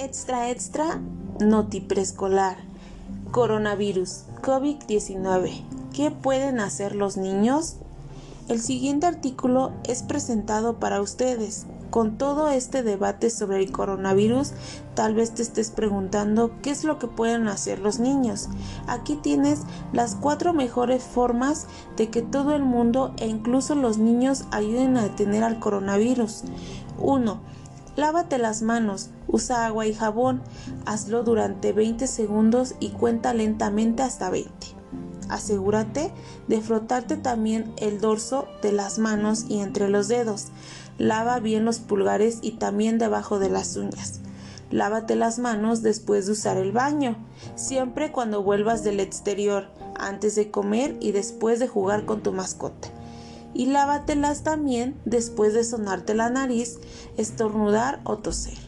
Extra, extra, noti preescolar. Coronavirus, COVID-19. ¿Qué pueden hacer los niños? El siguiente artículo es presentado para ustedes. Con todo este debate sobre el coronavirus, tal vez te estés preguntando qué es lo que pueden hacer los niños. Aquí tienes las cuatro mejores formas de que todo el mundo e incluso los niños ayuden a detener al coronavirus. 1. Lávate las manos, usa agua y jabón, hazlo durante 20 segundos y cuenta lentamente hasta 20. Asegúrate de frotarte también el dorso de las manos y entre los dedos. Lava bien los pulgares y también debajo de las uñas. Lávate las manos después de usar el baño, siempre cuando vuelvas del exterior, antes de comer y después de jugar con tu mascota. Y lávatelas también después de sonarte la nariz, estornudar o toser.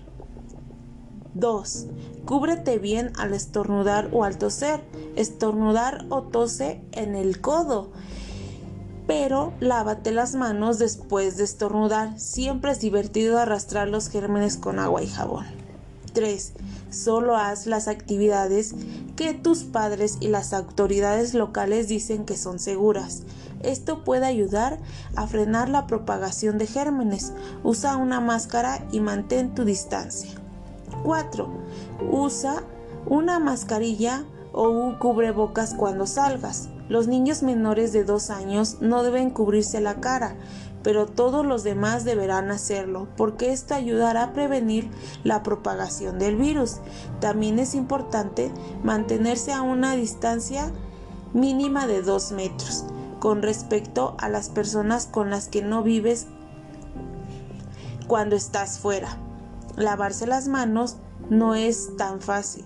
2. Cúbrete bien al estornudar o al toser. Estornudar o tose en el codo pero lávate las manos después de estornudar. Siempre es divertido arrastrar los gérmenes con agua y jabón. 3. Solo haz las actividades que tus padres y las autoridades locales dicen que son seguras. Esto puede ayudar a frenar la propagación de gérmenes. Usa una máscara y mantén tu distancia. 4. Usa una mascarilla o un cubrebocas cuando salgas. Los niños menores de 2 años no deben cubrirse la cara, pero todos los demás deberán hacerlo, porque esto ayudará a prevenir la propagación del virus. También es importante mantenerse a una distancia mínima de 2 metros con respecto a las personas con las que no vives cuando estás fuera. Lavarse las manos no es tan fácil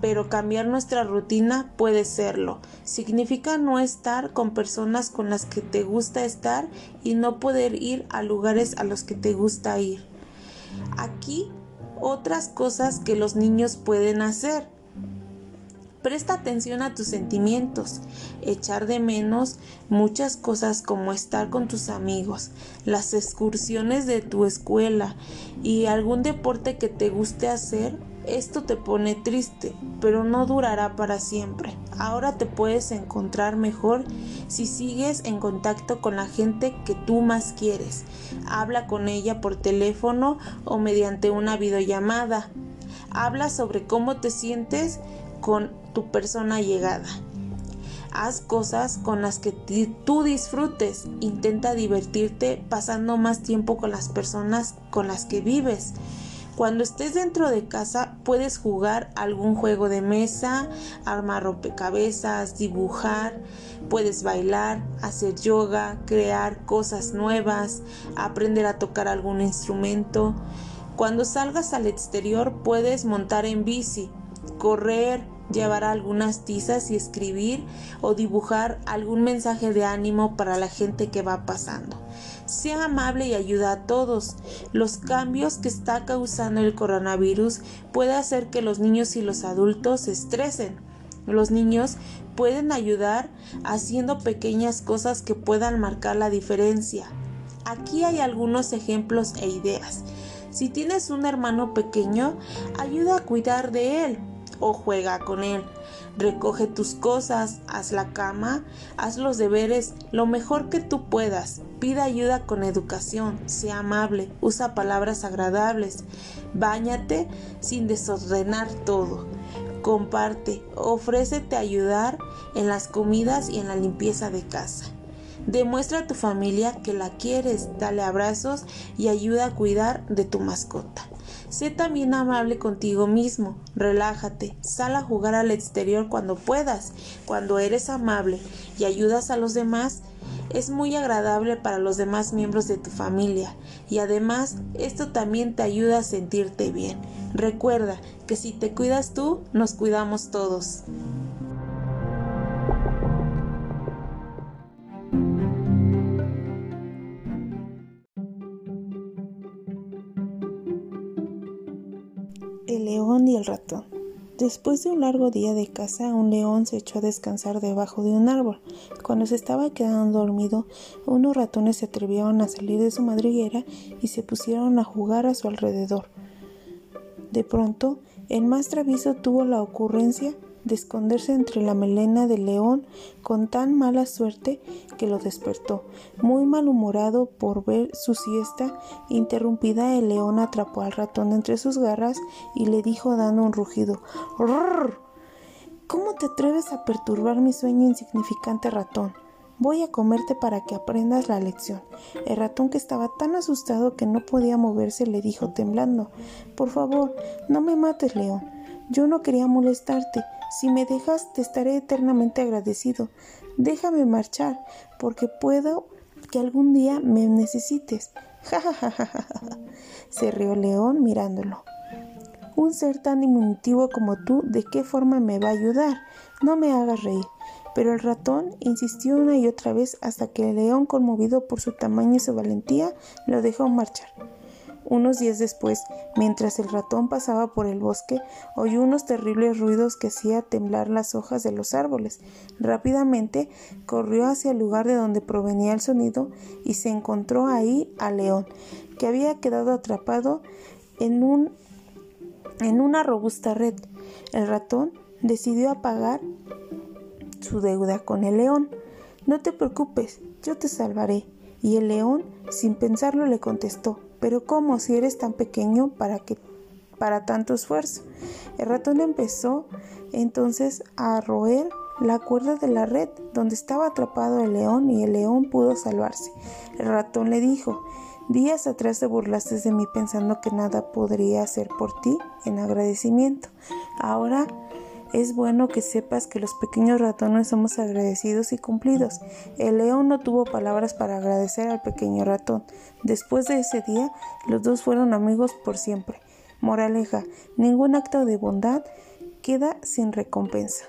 pero cambiar nuestra rutina puede serlo. Significa no estar con personas con las que te gusta estar y no poder ir a lugares a los que te gusta ir. Aquí otras cosas que los niños pueden hacer. Presta atención a tus sentimientos, echar de menos muchas cosas como estar con tus amigos, las excursiones de tu escuela y algún deporte que te guste hacer esto te pone triste, pero no durará para siempre. Ahora te puedes encontrar mejor si sigues en contacto con la gente que tú más quieres. Habla con ella por teléfono o mediante una videollamada. Habla sobre cómo te sientes con tu persona llegada. Haz cosas con las que tú disfrutes. Intenta divertirte pasando más tiempo con las personas con las que vives. Cuando estés dentro de casa puedes jugar algún juego de mesa, armar rompecabezas, dibujar, puedes bailar, hacer yoga, crear cosas nuevas, aprender a tocar algún instrumento. Cuando salgas al exterior puedes montar en bici, correr, llevar algunas tizas y escribir o dibujar algún mensaje de ánimo para la gente que va pasando. Sea amable y ayuda a todos. Los cambios que está causando el coronavirus puede hacer que los niños y los adultos se estresen. Los niños pueden ayudar haciendo pequeñas cosas que puedan marcar la diferencia. Aquí hay algunos ejemplos e ideas. Si tienes un hermano pequeño, ayuda a cuidar de él o juega con él. Recoge tus cosas, haz la cama, haz los deberes lo mejor que tú puedas. Pide ayuda con educación, sea amable, usa palabras agradables. Báñate sin desordenar todo. Comparte, ofrécete ayudar en las comidas y en la limpieza de casa. Demuestra a tu familia que la quieres, dale abrazos y ayuda a cuidar de tu mascota. Sé también amable contigo mismo, relájate, sal a jugar al exterior cuando puedas. Cuando eres amable y ayudas a los demás, es muy agradable para los demás miembros de tu familia y además esto también te ayuda a sentirte bien. Recuerda que si te cuidas tú, nos cuidamos todos. Después de un largo día de caza, un león se echó a descansar debajo de un árbol. Cuando se estaba quedando dormido, unos ratones se atrevieron a salir de su madriguera y se pusieron a jugar a su alrededor. De pronto, el más travieso tuvo la ocurrencia de esconderse entre la melena del león con tan mala suerte que lo despertó. Muy malhumorado por ver su siesta interrumpida, el león atrapó al ratón entre sus garras y le dijo dando un rugido ¿Cómo te atreves a perturbar mi sueño insignificante ratón? Voy a comerte para que aprendas la lección. El ratón, que estaba tan asustado que no podía moverse, le dijo temblando Por favor, no me mates, león. Yo no quería molestarte. Si me dejas, te estaré eternamente agradecido. Déjame marchar, porque puedo que algún día me necesites. Ja ja ja ja ja. Se rió León mirándolo. Un ser tan diminutivo como tú, ¿de qué forma me va a ayudar? No me hagas reír. Pero el ratón insistió una y otra vez hasta que el león, conmovido por su tamaño y su valentía, lo dejó marchar. Unos días después, mientras el ratón pasaba por el bosque, oyó unos terribles ruidos que hacía temblar las hojas de los árboles. Rápidamente corrió hacia el lugar de donde provenía el sonido y se encontró ahí al león, que había quedado atrapado en un en una robusta red. El ratón decidió apagar su deuda con el león. No te preocupes, yo te salvaré. Y el león, sin pensarlo, le contestó pero ¿cómo si eres tan pequeño para que para tanto esfuerzo? El ratón empezó entonces a roer la cuerda de la red donde estaba atrapado el león y el león pudo salvarse. El ratón le dijo Días atrás te burlaste de mí pensando que nada podría hacer por ti en agradecimiento. Ahora es bueno que sepas que los pequeños ratones somos agradecidos y cumplidos. El león no tuvo palabras para agradecer al pequeño ratón. Después de ese día, los dos fueron amigos por siempre. Moraleja, ningún acto de bondad queda sin recompensa.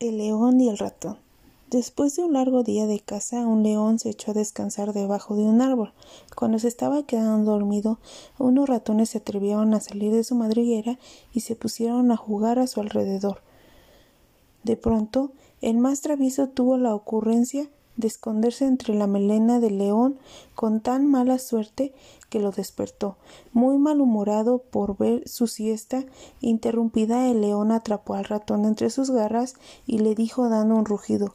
El león y el ratón. Después de un largo día de caza, un león se echó a descansar debajo de un árbol. Cuando se estaba quedando dormido, unos ratones se atrevieron a salir de su madriguera y se pusieron a jugar a su alrededor. De pronto, el más travieso tuvo la ocurrencia de esconderse entre la melena del león con tan mala suerte que lo despertó. Muy malhumorado por ver su siesta interrumpida, el león atrapó al ratón entre sus garras y le dijo dando un rugido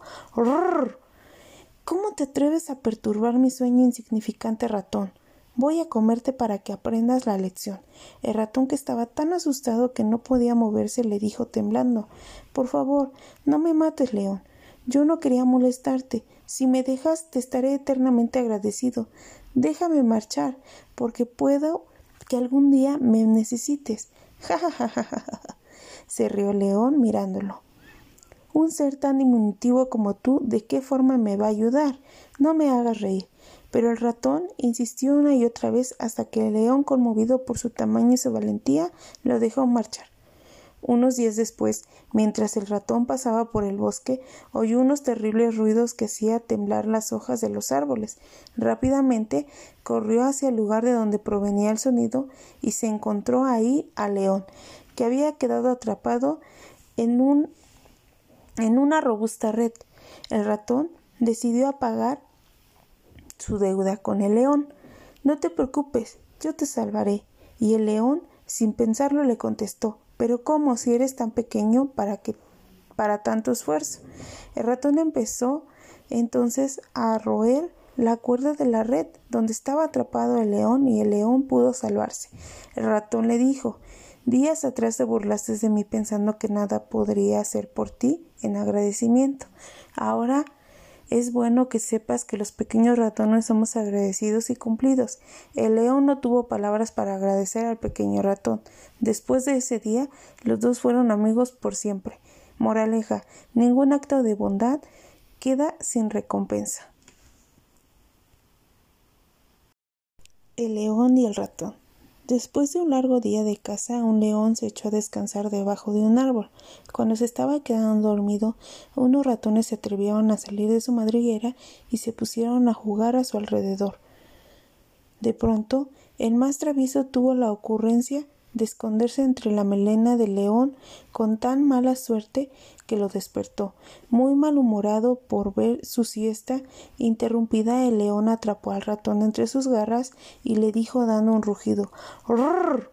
¿Cómo te atreves a perturbar mi sueño insignificante ratón? Voy a comerte para que aprendas la lección. El ratón, que estaba tan asustado que no podía moverse, le dijo temblando Por favor, no me mates, león. Yo no quería molestarte. Si me dejas, te estaré eternamente agradecido. Déjame marchar, porque puedo que algún día me necesites. Ja ja ja ja ja. Se rió león mirándolo. Un ser tan diminutivo como tú, ¿de qué forma me va a ayudar? No me hagas reír. Pero el ratón insistió una y otra vez hasta que el león, conmovido por su tamaño y su valentía, lo dejó marchar. Unos días después, mientras el ratón pasaba por el bosque, oyó unos terribles ruidos que hacía temblar las hojas de los árboles. Rápidamente corrió hacia el lugar de donde provenía el sonido y se encontró ahí al león, que había quedado atrapado en un en una robusta red. El ratón decidió apagar su deuda con el león. No te preocupes, yo te salvaré. Y el león, sin pensarlo, le contestó pero ¿cómo si eres tan pequeño para que para tanto esfuerzo? El ratón empezó entonces a roer la cuerda de la red donde estaba atrapado el león y el león pudo salvarse. El ratón le dijo Días atrás te burlaste de mí pensando que nada podría hacer por ti en agradecimiento. Ahora es bueno que sepas que los pequeños ratones somos agradecidos y cumplidos. El león no tuvo palabras para agradecer al pequeño ratón. Después de ese día, los dos fueron amigos por siempre. Moraleja, ningún acto de bondad queda sin recompensa. El león y el ratón. Después de un largo día de caza, un león se echó a descansar debajo de un árbol. Cuando se estaba quedando dormido, unos ratones se atrevieron a salir de su madriguera y se pusieron a jugar a su alrededor. De pronto, el más travieso tuvo la ocurrencia de esconderse entre la melena del león con tan mala suerte que lo despertó. Muy malhumorado por ver su siesta interrumpida, el león atrapó al ratón entre sus garras y le dijo dando un rugido «Rrrr.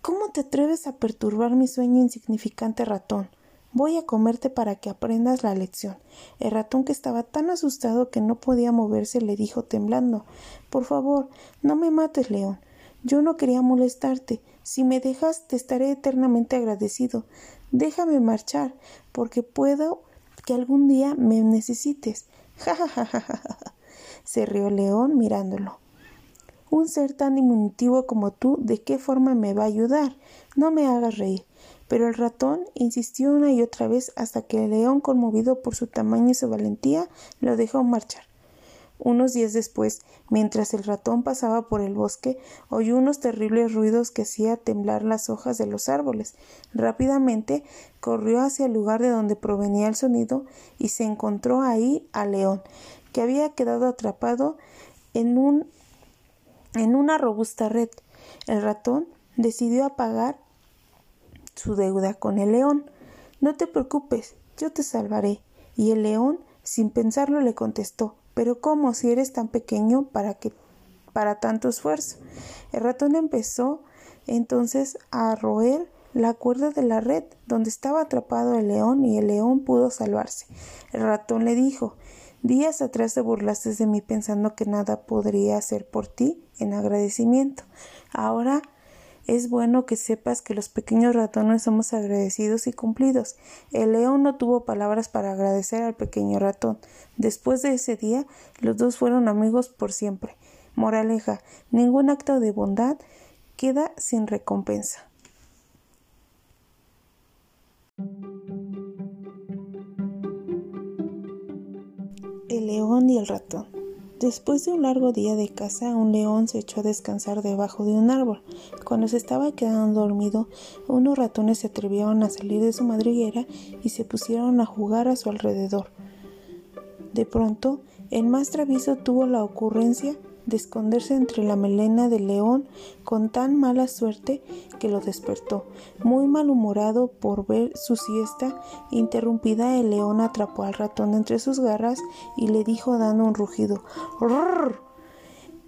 ¿Cómo te atreves a perturbar mi sueño insignificante ratón? Voy a comerte para que aprendas la lección. El ratón, que estaba tan asustado que no podía moverse, le dijo temblando Por favor, no me mates, león. Yo no quería molestarte. Si me dejas, te estaré eternamente agradecido. Déjame marchar, porque puedo que algún día me necesites. Ja ja ja ja ja. Se rió león mirándolo. Un ser tan diminutivo como tú, ¿de qué forma me va a ayudar? No me hagas reír. Pero el ratón insistió una y otra vez hasta que el león, conmovido por su tamaño y su valentía, lo dejó marchar. Unos días después, mientras el ratón pasaba por el bosque, oyó unos terribles ruidos que hacía temblar las hojas de los árboles. Rápidamente corrió hacia el lugar de donde provenía el sonido y se encontró ahí al león, que había quedado atrapado en un en una robusta red. El ratón decidió apagar su deuda con el león. No te preocupes, yo te salvaré. Y el león, sin pensarlo, le contestó Pero cómo si eres tan pequeño para que para tanto esfuerzo. El ratón empezó entonces a roer la cuerda de la red donde estaba atrapado el león y el león pudo salvarse. El ratón le dijo Días atrás te burlaste de mí pensando que nada podría hacer por ti en agradecimiento. Ahora es bueno que sepas que los pequeños ratones somos agradecidos y cumplidos. El león no tuvo palabras para agradecer al pequeño ratón. Después de ese día, los dos fueron amigos por siempre. Moraleja, ningún acto de bondad queda sin recompensa. El león y el ratón. Después de un largo día de caza, un león se echó a descansar debajo de un árbol. Cuando se estaba quedando dormido, unos ratones se atrevieron a salir de su madriguera y se pusieron a jugar a su alrededor. De pronto, el más travieso tuvo la ocurrencia de esconderse entre la melena del león con tan mala suerte que lo despertó. Muy malhumorado por ver su siesta interrumpida, el león atrapó al ratón entre sus garras y le dijo dando un rugido «Rrrr.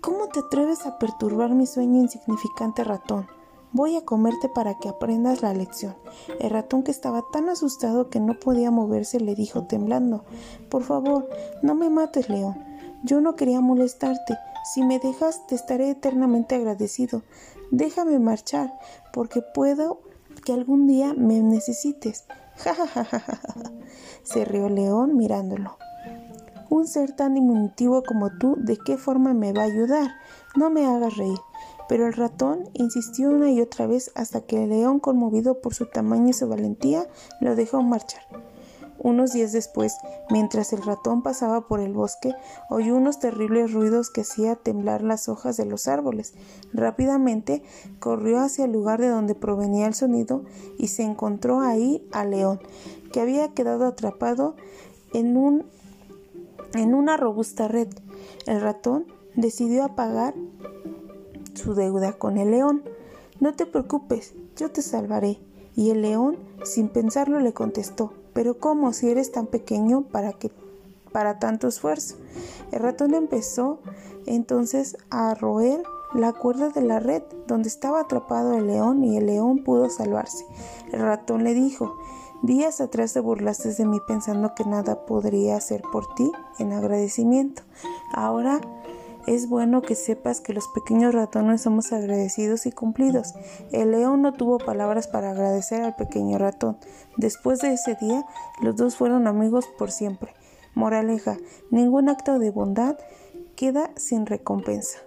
¿Cómo te atreves a perturbar mi sueño insignificante ratón? Voy a comerte para que aprendas la lección. El ratón, que estaba tan asustado que no podía moverse, le dijo temblando Por favor, no me mates, león. Yo no quería molestarte. Si me dejas, te estaré eternamente agradecido. Déjame marchar, porque puedo que algún día me necesites. Ja ja ja ja ja. Se rió león mirándolo. Un ser tan diminutivo como tú, ¿de qué forma me va a ayudar? No me hagas reír. Pero el ratón insistió una y otra vez hasta que el león, conmovido por su tamaño y su valentía, lo dejó marchar. Unos días después, mientras el ratón pasaba por el bosque, oyó unos terribles ruidos que hacía temblar las hojas de los árboles. Rápidamente corrió hacia el lugar de donde provenía el sonido y se encontró ahí al león, que había quedado atrapado en un en una robusta red. El ratón decidió apagar su deuda con el león. No te preocupes, yo te salvaré. Y el león, sin pensarlo, le contestó pero ¿cómo si eres tan pequeño para que para tanto esfuerzo? El ratón empezó entonces a roer la cuerda de la red donde estaba atrapado el león y el león pudo salvarse. El ratón le dijo Días atrás te burlaste de mí pensando que nada podría hacer por ti en agradecimiento. Ahora es bueno que sepas que los pequeños ratones somos agradecidos y cumplidos. El león no tuvo palabras para agradecer al pequeño ratón. Después de ese día, los dos fueron amigos por siempre. Moraleja, ningún acto de bondad queda sin recompensa.